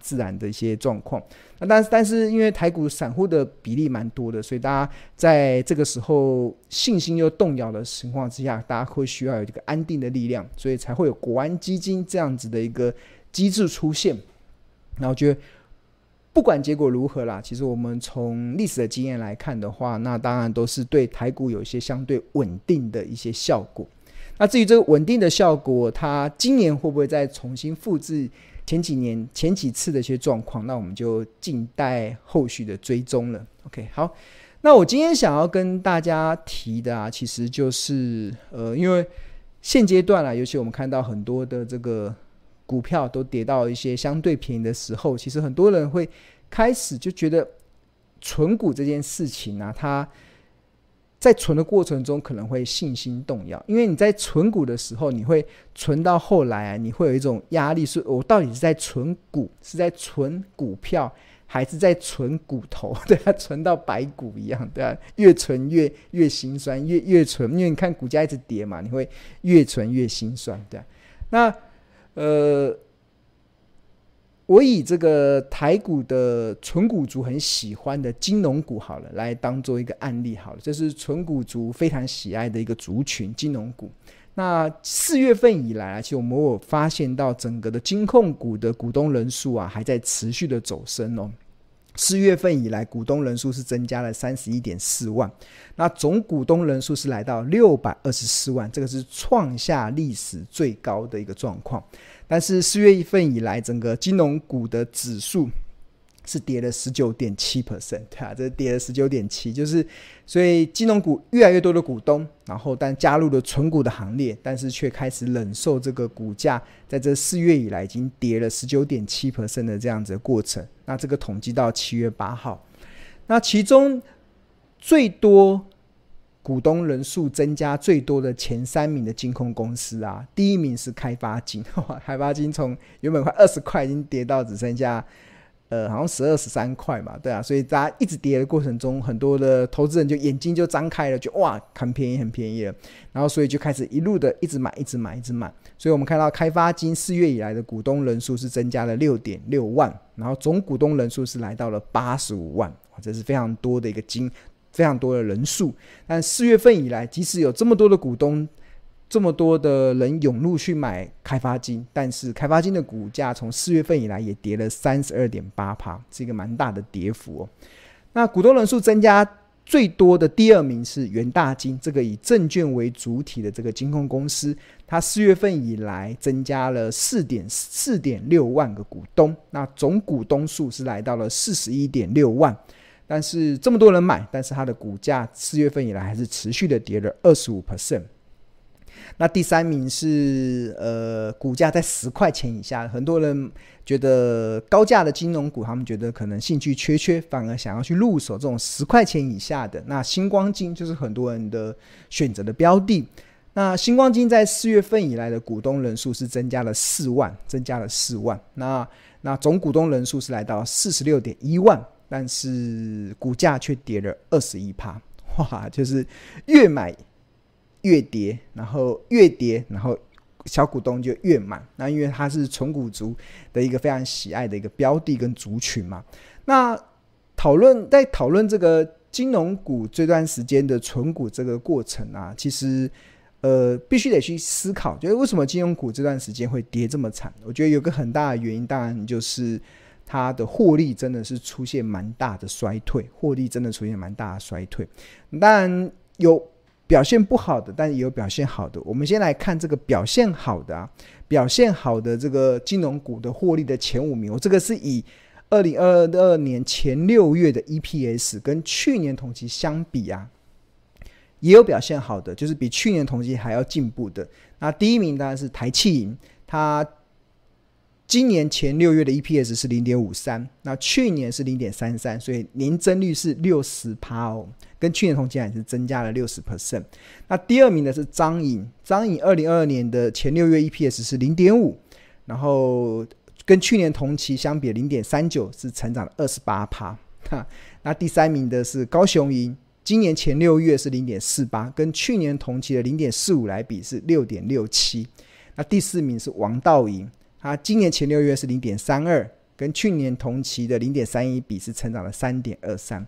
自然的一些状况，那但是但是因为台股散户的比例蛮多的，所以大家在这个时候信心又动摇的情况之下，大家会需要有一个安定的力量，所以才会有国安基金这样子的一个机制出现。然后我觉得不管结果如何啦，其实我们从历史的经验来看的话，那当然都是对台股有一些相对稳定的一些效果。那至于这个稳定的效果，它今年会不会再重新复制？前几年前几次的一些状况，那我们就静待后续的追踪了。OK，好，那我今天想要跟大家提的啊，其实就是呃，因为现阶段啊，尤其我们看到很多的这个股票都跌到一些相对便宜的时候，其实很多人会开始就觉得存股这件事情啊，它。在存的过程中可能会信心动摇，因为你在存股的时候，你会存到后来啊，你会有一种压力，是我到底是在存股，是在存股票，还是在存骨头？对啊，存到白骨一样，对啊，越存越越心酸，越越存，因为你看股价一直跌嘛，你会越存越心酸，对啊。那呃。我以这个台股的纯股族很喜欢的金融股好了，来当做一个案例好了，这是纯股族非常喜爱的一个族群，金融股。那四月份以来啊，其实我们有发现到整个的金控股的股东人数啊，还在持续的走升哦。四月份以来，股东人数是增加了三十一点四万，那总股东人数是来到六百二十四万，这个是创下历史最高的一个状况。但是四月份以来，整个金融股的指数是跌了十九点七 percent，对啊，这跌了十九点七，就是所以金融股越来越多的股东，然后但加入了存股的行列，但是却开始忍受这个股价在这四月以来已经跌了十九点七 percent 的这样子的过程。那这个统计到七月八号，那其中最多。股东人数增加最多的前三名的金控公司啊，第一名是开发金，哇，开发金从原本快二十块，已经跌到只剩下，呃，好像十二十三块嘛，对啊，所以大家一直跌的过程中，很多的投资人就眼睛就张开了，就哇，很便宜，很便宜了，然后所以就开始一路的一直买，一直买，一直买，所以我们看到开发金四月以来的股东人数是增加了六点六万，然后总股东人数是来到了八十五万，这是非常多的一个金。非常多的人数，但四月份以来，即使有这么多的股东，这么多的人涌入去买开发金，但是开发金的股价从四月份以来也跌了三十二点八趴，是一个蛮大的跌幅哦。那股东人数增加最多的第二名是元大金，这个以证券为主体的这个金控公司，它四月份以来增加了四点四点六万个股东，那总股东数是来到了四十一点六万。但是这么多人买，但是它的股价四月份以来还是持续的跌了二十五 percent。那第三名是呃股价在十块钱以下，很多人觉得高价的金融股，他们觉得可能兴趣缺缺，反而想要去入手这种十块钱以下的。那星光金就是很多人的选择的标的。那星光金在四月份以来的股东人数是增加了四万，增加了四万。那那总股东人数是来到四十六点一万。但是股价却跌了二十一趴，哇！就是越买越跌，然后越跌，然后小股东就越买。那因为它是存股族的一个非常喜爱的一个标的跟族群嘛。那讨论在讨论这个金融股这段时间的存股这个过程啊，其实呃必须得去思考，就是为什么金融股这段时间会跌这么惨？我觉得有个很大的原因，当然就是。它的获利真的是出现蛮大的衰退，获利真的出现蛮大的衰退。当然有表现不好的，但也有表现好的。我们先来看这个表现好的啊，表现好的这个金融股的获利的前五名。我这个是以二零二二年前六月的 EPS 跟去年同期相比啊，也有表现好的，就是比去年同期还要进步的。那第一名当然是台企银，它。今年前六月的 EPS 是零点五三，那去年是零点三三，所以年增率是六十趴哦，跟去年同期还是增加了六十 percent。那第二名的是彰银，彰银二零二二年的前六月 EPS 是零点五，然后跟去年同期相比零点三九，是成长了二十八趴。那第三名的是高雄银，今年前六月是零点四八，跟去年同期的零点四五来比是六点六七。那第四名是王道营，他今年前六月是零点三二，跟去年同期的零点三一比是成长了三点二三。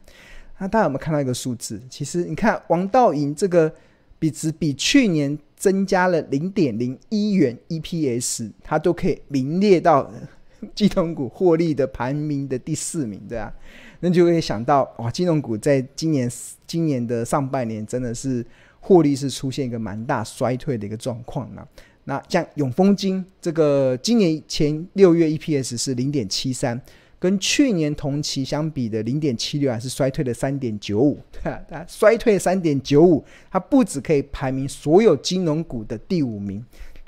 那大家有没有看到一个数字？其实你看王道营这个比值比去年增加了零点零一元 EPS，它都可以名列到 金融股获利的排名的第四名，对啊，那就会想到哇，金融股在今年今年的上半年真的是获利是出现一个蛮大衰退的一个状况呢。那像永丰金这个今年前六月 EPS 是零点七三。跟去年同期相比的零点七六还是衰退了三点九五，对啊，衰退三点九五，它不止可以排名所有金融股的第五名，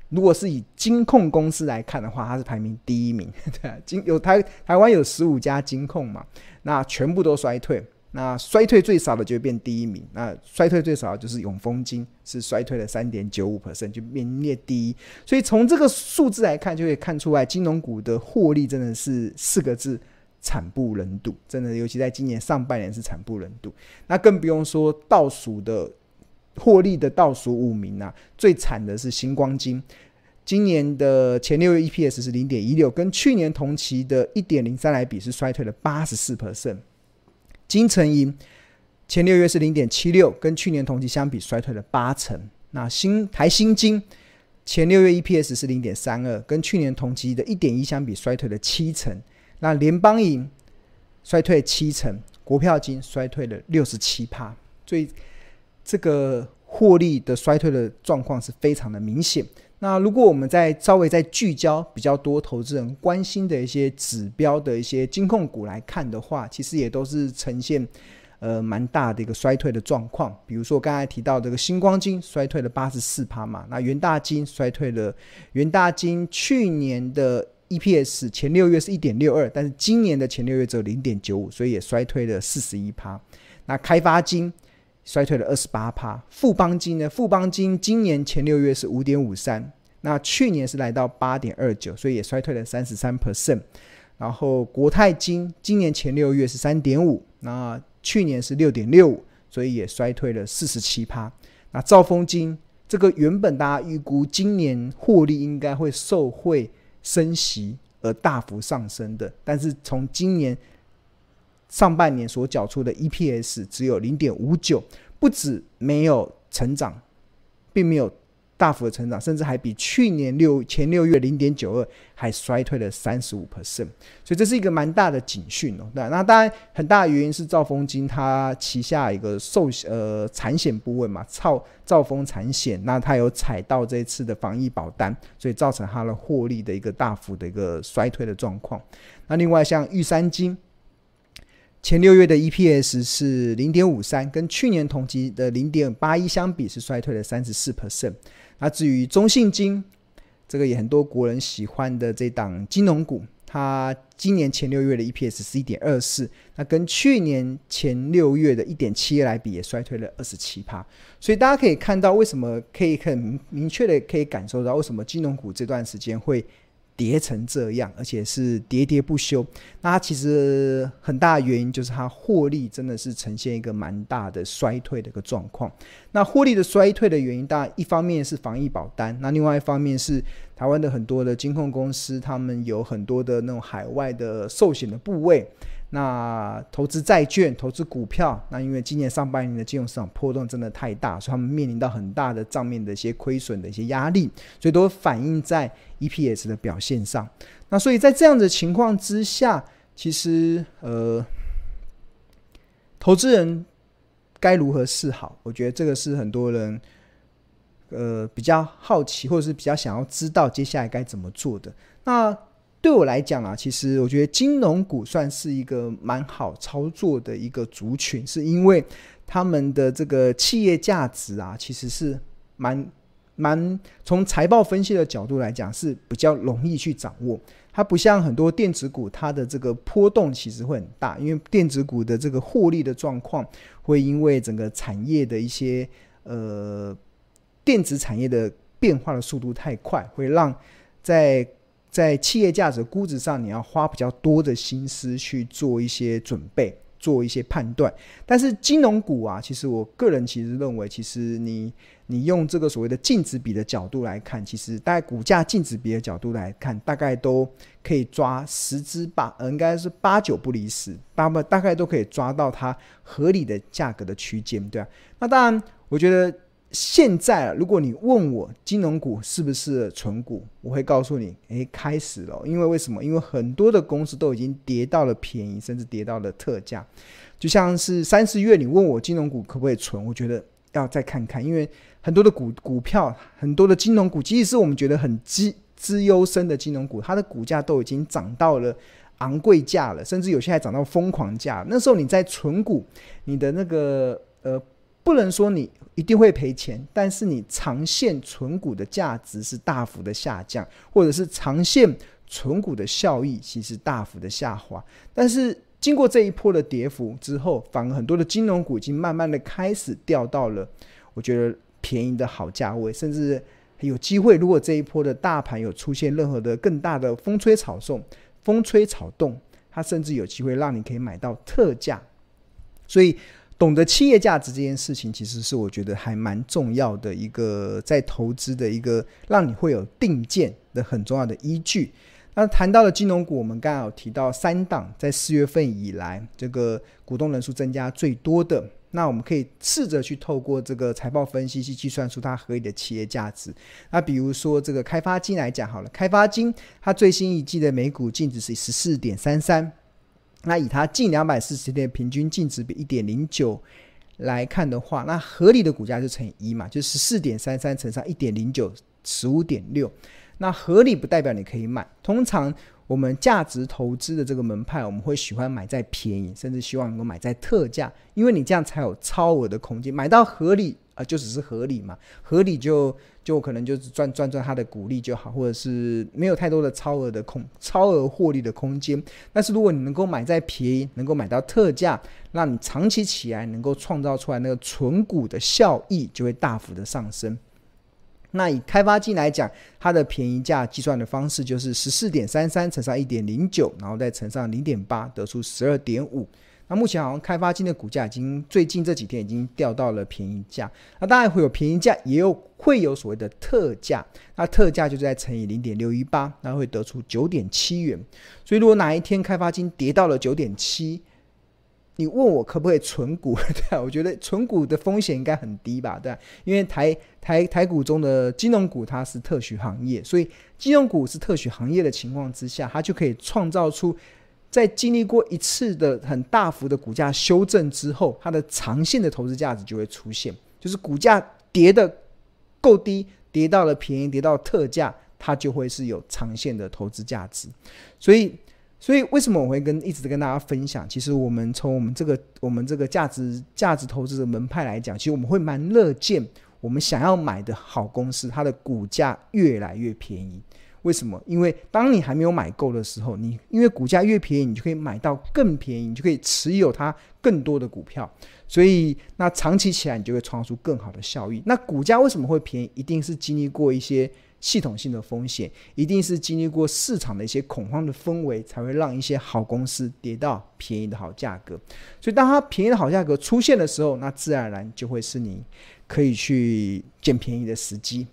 如果是以金控公司来看的话，它是排名第一名，对啊，金有台台湾有十五家金控嘛，那全部都衰退。那衰退最少的就会变第一名，那衰退最少就是永丰金，是衰退了三点九五 percent，就名列第一。所以从这个数字来看，就可以看出来金融股的获利真的是四个字：惨不忍睹。真的，尤其在今年上半年是惨不忍睹。那更不用说倒数的获利的倒数五名啊，最惨的是星光金，今年的前六月 EPS 是零点一六，跟去年同期的一点零三来比，是衰退了八十四 percent。金城银前六月是零点七六，跟去年同期相比衰退了八成。那新台新金前六月 EPS 是零点三二，跟去年同期的一点一相比衰退了七成。那联邦银衰退七成，国票金衰退了六十七趴，所以这个获利的衰退的状况是非常的明显。那如果我们再稍微再聚焦比较多投资人关心的一些指标的一些金控股来看的话，其实也都是呈现呃蛮大的一个衰退的状况。比如说刚才提到这个星光金衰退了八十四趴嘛，那元大金衰退了，元大金去年的 EPS 前六月是一点六二，但是今年的前六月只有零点九五，所以也衰退了四十一趴。那开发金。衰退了二十八趴，富邦金呢？富邦金今年前六月是五点五三，那去年是来到八点二九，所以也衰退了三十三 percent。然后国泰金今年前六月是三点五，那去年是六点六五，所以也衰退了四十七趴。那兆丰金这个原本大家预估今年获利应该会受惠升息而大幅上升的，但是从今年。上半年所缴出的 EPS 只有零点五九，不止没有成长，并没有大幅的成长，甚至还比去年六前六月零点九二还衰退了三十五 percent，所以这是一个蛮大的警讯哦。那那当然很大的原因是兆丰金它旗下一个寿呃产险部位嘛，兆兆丰产险，那它有踩到这次的防疫保单，所以造成它的获利的一个大幅的一个衰退的状况。那另外像玉山金。前六月的 EPS 是零点五三，跟去年同期的零点八一相比是衰退了三十四 percent。那至于中信金，这个也很多国人喜欢的这档金融股，它今年前六月的 EPS 是一点二四，那跟去年前六月的一点七来比也衰退了二十七趴。所以大家可以看到，为什么可以很明确的可以感受到，为什么金融股这段时间会。跌成这样，而且是喋喋不休。那它其实很大的原因就是它获利真的是呈现一个蛮大的衰退的一个状况。那获利的衰退的原因，当然一方面是防疫保单，那另外一方面是台湾的很多的金控公司，他们有很多的那种海外的寿险的部位。那投资债券、投资股票，那因为今年上半年的金融市场波动真的太大，所以他们面临到很大的账面的一些亏损的一些压力，所以都反映在 EPS 的表现上。那所以在这样的情况之下，其实呃，投资人该如何是好？我觉得这个是很多人呃比较好奇，或者是比较想要知道接下来该怎么做的。那对我来讲啊，其实我觉得金融股算是一个蛮好操作的一个族群，是因为他们的这个企业价值啊，其实是蛮蛮从财报分析的角度来讲是比较容易去掌握。它不像很多电子股，它的这个波动其实会很大，因为电子股的这个获利的状况会因为整个产业的一些呃电子产业的变化的速度太快，会让在在企业价值估值上，你要花比较多的心思去做一些准备，做一些判断。但是金融股啊，其实我个人其实认为，其实你你用这个所谓的净值比的角度来看，其实大概股价净值比的角度来看，大概都可以抓十之八，应该是八九不离十，八不大概都可以抓到它合理的价格的区间，对啊。那当然，我觉得。现在，如果你问我金融股是不是存股，我会告诉你，诶，开始了。因为为什么？因为很多的公司都已经跌到了便宜，甚至跌到了特价。就像是三四月，你问我金融股可不可以存，我觉得要再看看，因为很多的股股票，很多的金融股，即使是我们觉得很资资优生的金融股，它的股价都已经涨到了昂贵价了，甚至有些还涨到疯狂价。那时候你在存股，你的那个呃。不能说你一定会赔钱，但是你长线存股的价值是大幅的下降，或者是长线存股的效益其实大幅的下滑。但是经过这一波的跌幅之后，反而很多的金融股已经慢慢的开始掉到了我觉得便宜的好价位，甚至有机会，如果这一波的大盘有出现任何的更大的风吹草动，风吹草动，它甚至有机会让你可以买到特价，所以。懂得企业价值这件事情，其实是我觉得还蛮重要的一个在投资的一个让你会有定见的很重要的依据。那谈到了金融股，我们刚刚有提到三档，在四月份以来，这个股东人数增加最多的，那我们可以试着去透过这个财报分析去计算出它合理的企业价值。那比如说这个开发金来讲好了，开发金它最新一季的每股净值是十四点三三。那以它近两百四十天平均净值比一点零九来看的话，那合理的股价就乘以一嘛，就十四点三三乘上一点零九，十五点六。那合理不代表你可以买，通常我们价值投资的这个门派，我们会喜欢买在便宜，甚至希望能够买在特价，因为你这样才有超额的空间，买到合理。啊，就只是合理嘛，合理就就可能就是赚赚赚它的股利就好，或者是没有太多的超额的空超额获利的空间。但是如果你能够买在便宜，能够买到特价，那你长期起来能够创造出来那个存股的效益就会大幅的上升。那以开发金来讲，它的便宜价计算的方式就是十四点三三乘上一点零九，然后再乘上零点八，得出十二点五。那目前好像开发金的股价已经最近这几天已经掉到了便宜价，那当然会有便宜价，也有会有所谓的特价，那特价就是在乘以零点六一八，那会得出九点七元。所以如果哪一天开发金跌到了九点七，你问我可不可以存股？对，我觉得存股的风险应该很低吧？对，因为台台台股中的金融股它是特许行业，所以金融股是特许行业的情况之下，它就可以创造出。在经历过一次的很大幅的股价修正之后，它的长线的投资价值就会出现。就是股价跌得够低，跌到了便宜，跌到特价，它就会是有长线的投资价值。所以，所以为什么我会跟一直跟大家分享？其实我们从我们这个我们这个价值价值投资的门派来讲，其实我们会蛮乐见我们想要买的好公司，它的股价越来越便宜。为什么？因为当你还没有买够的时候，你因为股价越便宜，你就可以买到更便宜，你就可以持有它更多的股票。所以，那长期起来，你就会创出更好的效益。那股价为什么会便宜？一定是经历过一些系统性的风险，一定是经历过市场的一些恐慌的氛围，才会让一些好公司跌到便宜的好价格。所以，当它便宜的好价格出现的时候，那自然而然就会是你可以去捡便宜的时机。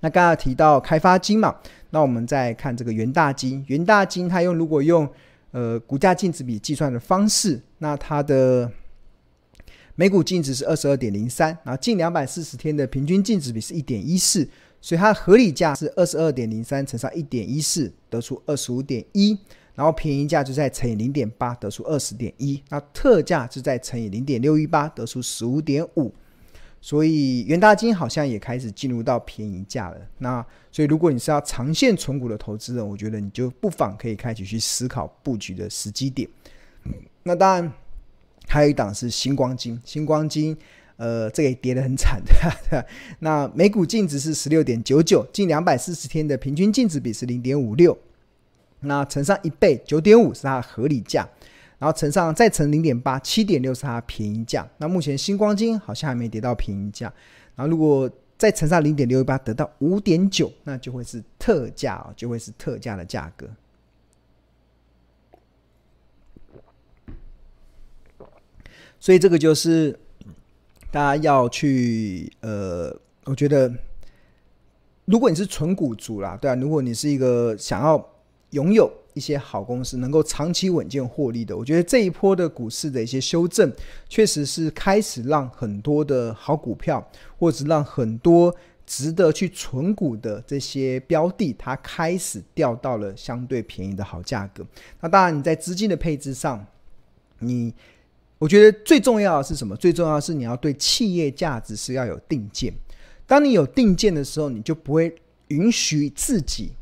那刚刚提到开发金嘛。那我们再看这个元大金，元大金它用如果用呃股价净值比计算的方式，那它的每股净值是二十二点零三，然后近两百四十天的平均净值比是一点一四，所以它合理价是二十二点零三乘上一点一四，得出二十五点一，然后便宜价就再乘以零点八，得出二十点一，那特价就再乘以零点六一八，得出十五点五。所以元大金好像也开始进入到便宜价了。那所以如果你是要长线存股的投资人，我觉得你就不妨可以开始去思考布局的时机点。那当然还有一档是星光金，星光金呃这个也跌得很惨的。那每股净值是十六点九九，近两百四十天的平均净值比是零点五六，那乘上一倍九点五是它的合理价。然后乘上再乘零点八，七点六是它便宜价。那目前星光金好像还没跌到便宜价。然后如果再乘上零点六一八，得到五点九，那就会是特价哦，就会是特价的价格。所以这个就是大家要去呃，我觉得如果你是纯股族啦，对啊，如果你是一个想要拥有一些好公司，能够长期稳健获利的，我觉得这一波的股市的一些修正，确实是开始让很多的好股票，或者让很多值得去存股的这些标的，它开始掉到了相对便宜的好价格。那当然，你在资金的配置上，你。我觉得最重要的是什么？最重要的是你要对企业价值是要有定见。当你有定见的时候，你就不会允许自己，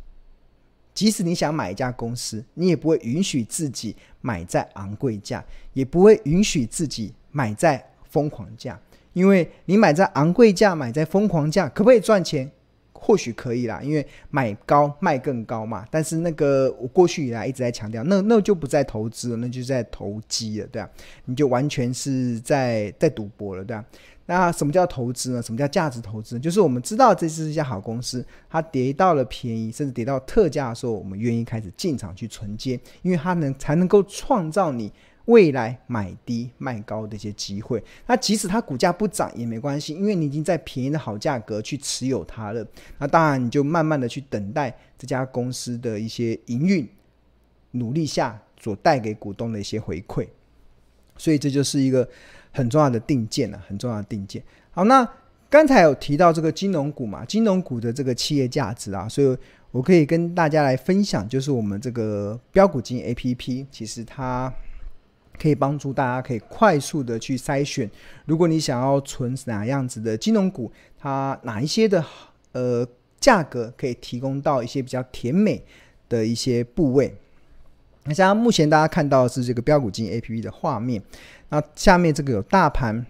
即使你想买一家公司，你也不会允许自己买在昂贵价，也不会允许自己买在疯狂价。因为你买在昂贵价，买在疯狂价，可不可以赚钱？或许可以啦，因为买高卖更高嘛。但是那个我过去以来一直在强调，那那就不在投资了，那就在投机了，对啊，你就完全是在在赌博了，对啊。那什么叫投资呢？什么叫价值投资？就是我们知道这是一家好公司，它跌到了便宜，甚至跌到特价的时候，我们愿意开始进场去承接，因为它能才能够创造你。未来买低卖高的一些机会，那即使它股价不涨也没关系，因为你已经在便宜的好价格去持有它了。那当然你就慢慢的去等待这家公司的一些营运努力下所带给股东的一些回馈。所以这就是一个很重要的定见了，很重要的定见。好，那刚才有提到这个金融股嘛，金融股的这个企业价值啊，所以我可以跟大家来分享，就是我们这个标股金 APP，其实它。可以帮助大家可以快速的去筛选，如果你想要存哪样子的金融股，它哪一些的呃价格可以提供到一些比较甜美的一些部位。那像目前大家看到是这个标股金 APP 的画面，那下面这个有大盘，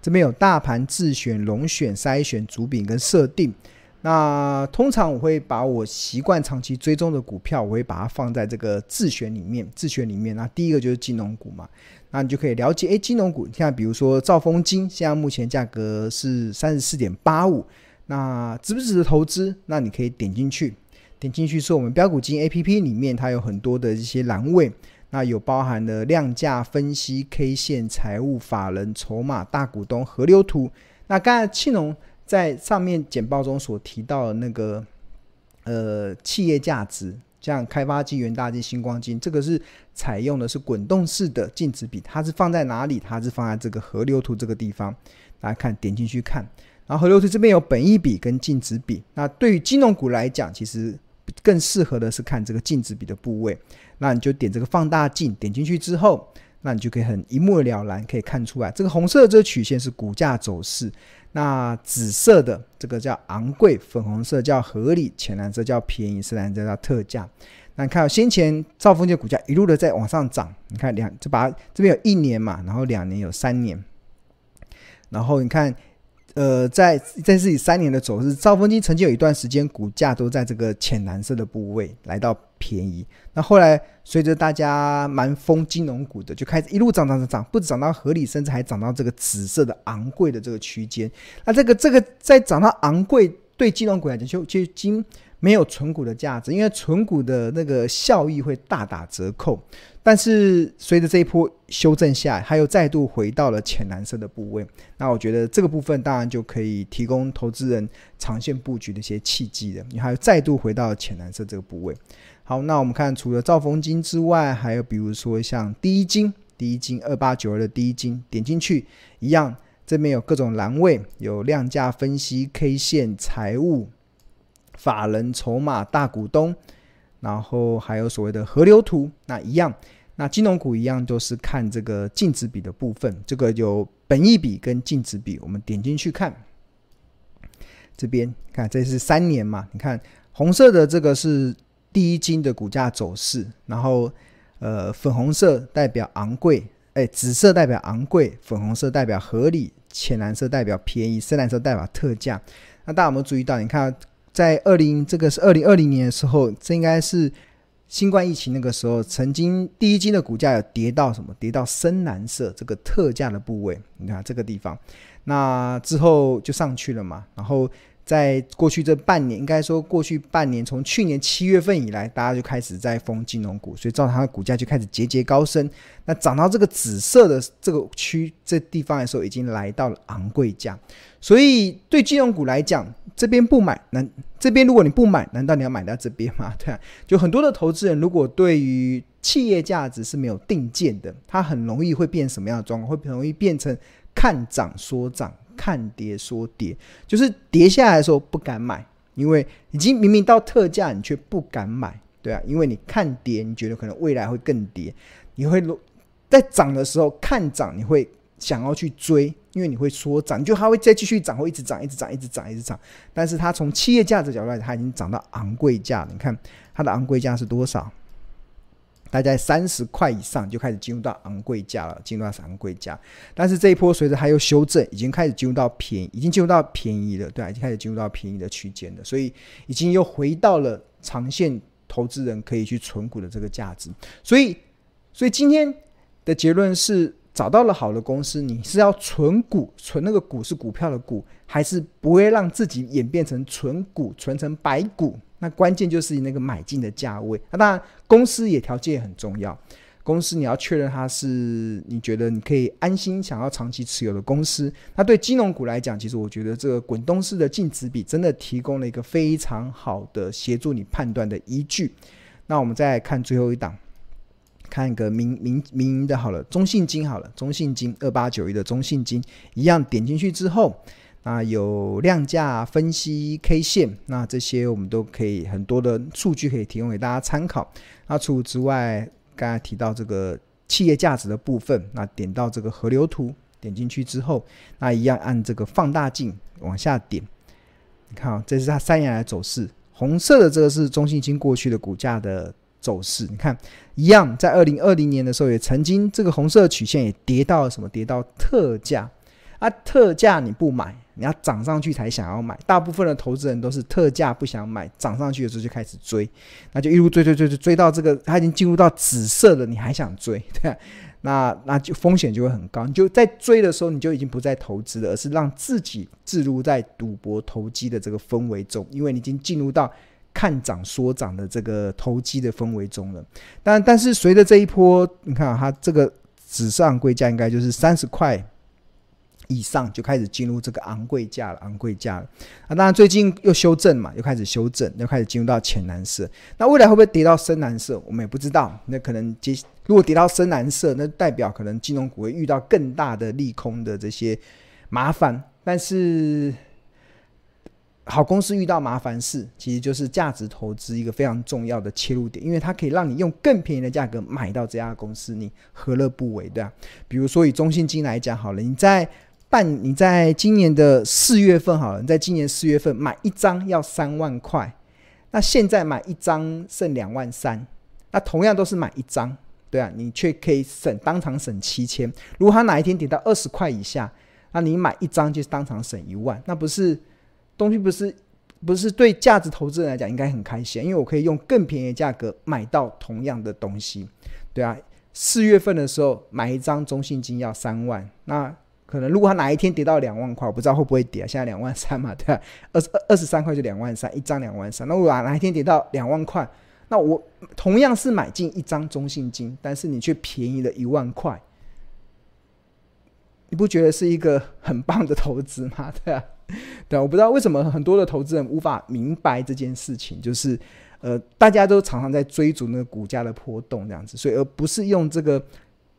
这边有大盘自选、龙选、筛选、主饼跟设定。那通常我会把我习惯长期追踪的股票，我会把它放在这个自选里面。自选里面，那第一个就是金融股嘛，那你就可以了解，诶，金融股，像比如说兆丰金，现在目前价格是三十四点八五，那值不值得投资？那你可以点进去，点进去是我们标股金 APP 里面，它有很多的一些栏位，那有包含了量价分析、K 线、财务、法人、筹码、大股东、河流图。那刚才庆隆。在上面简报中所提到的那个呃企业价值，像开发金、元大金、星光金，这个是采用的是滚动式的净值比，它是放在哪里？它是放在这个河流图这个地方。大家看，点进去看，然后河流图这边有本益比跟净值比。那对于金融股来讲，其实更适合的是看这个净值比的部位。那你就点这个放大镜，点进去之后，那你就可以很一目了然，可以看出来，这个红色的这个曲线是股价走势。那紫色的这个叫昂贵，粉红色叫合理，浅蓝色叫便宜，深蓝色叫特价。那你看到先前兆丰金股价一路的在往上涨，你看两这把这边有一年嘛，然后两年有三年，然后你看。呃，在在自己三年的走势，兆丰金曾经有一段时间股价都在这个浅蓝色的部位来到便宜。那后来随着大家蛮疯金融股的，就开始一路涨涨涨涨，不止涨到合理，甚至还涨到这个紫色的昂贵的这个区间。那这个这个在涨到昂贵，对金融股来讲就就金没有存股的价值，因为存股的那个效益会大打折扣。但是随着这一波修正下来，它又再度回到了浅蓝色的部位。那我觉得这个部分当然就可以提供投资人长线布局的一些契机了。你还有再度回到浅蓝色这个部位。好，那我们看除了兆丰金之外，还有比如说像第一金，第一金二八九二的第一金，点进去一样，这边有各种栏位，有量价分析、K 线、财务、法人、筹码、大股东，然后还有所谓的河流图，那一样。那金融股一样都是看这个净值比的部分，这个有本益比跟净值比，我们点进去看，这边看这是三年嘛？你看红色的这个是第一金的股价走势，然后呃粉红色代表昂贵，哎紫色代表昂贵，粉红色代表合理，浅蓝色代表便宜，深蓝色代表特价。那大家有没有注意到？你看在二零这个是二零二零年的时候，这应该是。新冠疫情那个时候，曾经第一金的股价有跌到什么？跌到深蓝色这个特价的部位。你看这个地方，那之后就上去了嘛。然后在过去这半年，应该说过去半年，从去年七月份以来，大家就开始在封金融股，所以造成它的股价就开始节节高升。那涨到这个紫色的这个区这地方的时候，已经来到了昂贵价。所以对金融股来讲，这边不买，那这边如果你不买，难道你要买到这边吗？对啊，就很多的投资人如果对于企业价值是没有定见的，它很容易会变什么样的状况？会很容易变成看涨说涨。看跌说跌，就是跌下来的时候不敢买，因为已经明明到特价，你却不敢买，对啊，因为你看跌，你觉得可能未来会更跌，你会在涨的时候看涨，你会想要去追，因为你会说涨，就它会再继续涨，会一直涨，一直涨，一直涨，一直涨。但是它从企业价值角度来，它已经涨到昂贵价了，你看它的昂贵价是多少？大概三十块以上就开始进入到昂贵价了，进入到昂贵价。但是这一波随着它又修正，已经开始进入到便宜，已经进入到便宜了，对，已经开始进入到便宜的区间了。所以已经又回到了长线投资人可以去存股的这个价值。所以，所以今天的结论是，找到了好的公司，你是要存股，存那个股是股票的股，还是不会让自己演变成存股，存成白股？那关键就是那个买进的价位。那当然，公司也条件也很重要。公司你要确认它是你觉得你可以安心想要长期持有的公司。那对金融股来讲，其实我觉得这个滚动式的净值比真的提供了一个非常好的协助你判断的依据。那我们再来看最后一档，看一个民民民营的好了，中信金好了，中信金二八九一的中信金一样点进去之后。啊，有量价分析 K 线，那这些我们都可以很多的数据可以提供给大家参考。那除此之外，刚才提到这个企业价值的部分，那点到这个河流图，点进去之后，那一样按这个放大镜往下点，你看啊、这是它三年来走势，红色的这个是中信金过去的股价的走势，你看一样，在二零二零年的时候也曾经这个红色曲线也跌到什么？跌到特价啊，特价你不买。你要涨上去才想要买，大部分的投资人都是特价不想买，涨上去的时候就开始追，那就一路追追追追追到这个，它已经进入到紫色了，你还想追，对啊，那那就风险就会很高。你就在追的时候，你就已经不再投资了，而是让自己置入在赌博投机的这个氛围中，因为你已经进入到看涨说涨的这个投机的氛围中了。但但是随着这一波，你看啊，它这个纸上贵价应该就是三十块。以上就开始进入这个昂贵价了，昂贵价了。啊，当然最近又修正嘛，又开始修正，又开始进入到浅蓝色。那未来会不会跌到深蓝色？我们也不知道。那可能接如果跌到深蓝色，那代表可能金融股会遇到更大的利空的这些麻烦。但是好公司遇到麻烦事，其实就是价值投资一个非常重要的切入点，因为它可以让你用更便宜的价格买到这家公司，你何乐不为？对啊，比如说以中信金来讲好了，你在半，你在今年的四月份好了，你在今年四月份买一张要三万块，那现在买一张剩两万三，那同样都是买一张，对啊，你却可以省当场省七千。如果他哪一天跌到二十块以下，那你买一张就是当场省一万，那不是东西不是不是对价值投资人来讲应该很开心，因为我可以用更便宜的价格买到同样的东西，对啊，四月份的时候买一张中信金要三万，那。可能如果它哪一天跌到两万块，我不知道会不会跌啊。现在两万三嘛，对 吧？二十二二十三块就两万三，一张两万三。那如果哪一天跌到两万块，那我同样是买进一张中信金，但是你却便宜了一万块，你不觉得是一个很棒的投资吗？对啊，对啊，我不知道为什么很多的投资人无法明白这件事情，就是呃，大家都常常在追逐那个股价的波动这样子，所以而不是用这个。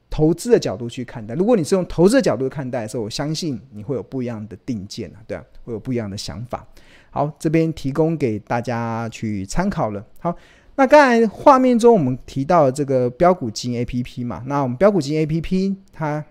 投资的角度去看待，如果你是用投资的角度看待的时候，我相信你会有不一样的定见啊，对啊，会有不一样的想法。好，这边提供给大家去参考了。好，那刚才画面中我们提到的这个标股金 APP 嘛，那我们标股金 APP 它。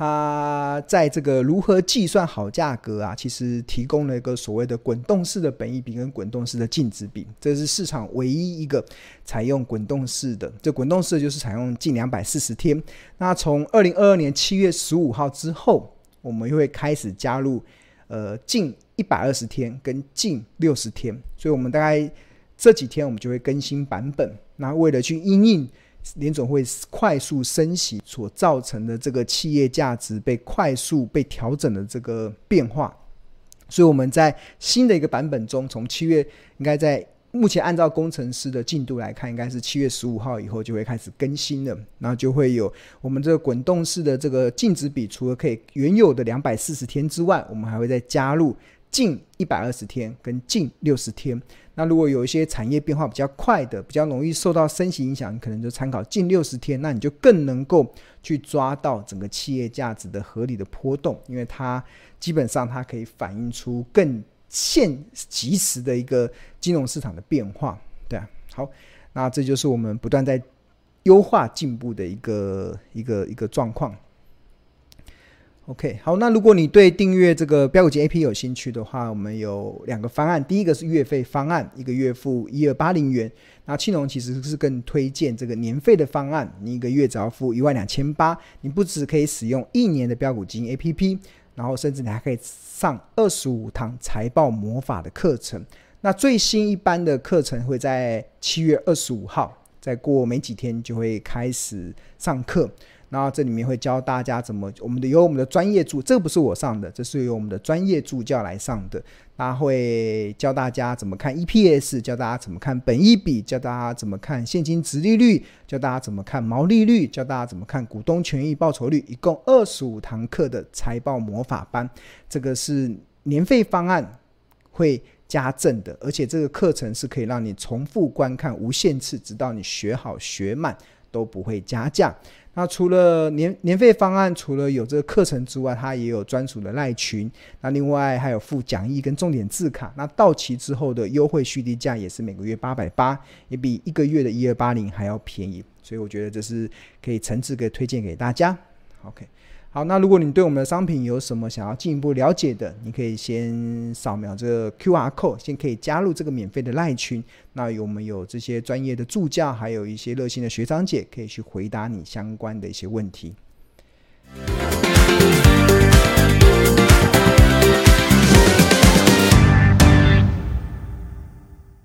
它在这个如何计算好价格啊，其实提供了一个所谓的滚动式的本益比跟滚动式的净值比，这是市场唯一一个采用滚动式的。这滚动式就是采用近两百四十天。那从二零二二年七月十五号之后，我们又会开始加入呃近一百二十天跟近六十天，所以我们大概这几天我们就会更新版本。那为了去应应。联总会快速升息所造成的这个企业价值被快速被调整的这个变化，所以我们在新的一个版本中，从七月应该在目前按照工程师的进度来看，应该是七月十五号以后就会开始更新了，然后就会有我们这个滚动式的这个净值比，除了可以原有的两百四十天之外，我们还会再加入近一百二十天跟近六十天。那如果有一些产业变化比较快的，比较容易受到升息影响，你可能就参考近六十天，那你就更能够去抓到整个企业价值的合理的波动，因为它基本上它可以反映出更现即时的一个金融市场的变化。对啊，好，那这就是我们不断在优化进步的一个一个一个状况。OK，好，那如果你对订阅这个标股金 A P 有兴趣的话，我们有两个方案。第一个是月费方案，一个月付一二八零元。那庆隆其实是更推荐这个年费的方案，你一个月只要付一万两千八，你不只可以使用一年的标股金 A P P，然后甚至你还可以上二十五堂财报魔法的课程。那最新一班的课程会在七月二十五号，再过没几天就会开始上课。然后这里面会教大家怎么，我们的由我们的专业助，这不是我上的，这是由我们的专业助教来上的。他会教大家怎么看 EPS，教大家怎么看本益比，教大家怎么看现金值利率，教大家怎么看毛利率，教大家怎么看股东权益报酬率。一共二十五堂课的财报魔法班，这个是年费方案会加赠的，而且这个课程是可以让你重复观看无限次，直到你学好学满都不会加价。那除了年年费方案，除了有这个课程之外，它也有专属的赖群。那另外还有附讲义跟重点字卡。那到期之后的优惠续订价也是每个月八百八，也比一个月的一二八零还要便宜。所以我觉得这是可以诚挚的推荐给大家。OK。好，那如果你对我们的商品有什么想要进一步了解的，你可以先扫描这个 QR code 先可以加入这个免费的赖群，那我们有这些专业的助教，还有一些热心的学长姐可以去回答你相关的一些问题。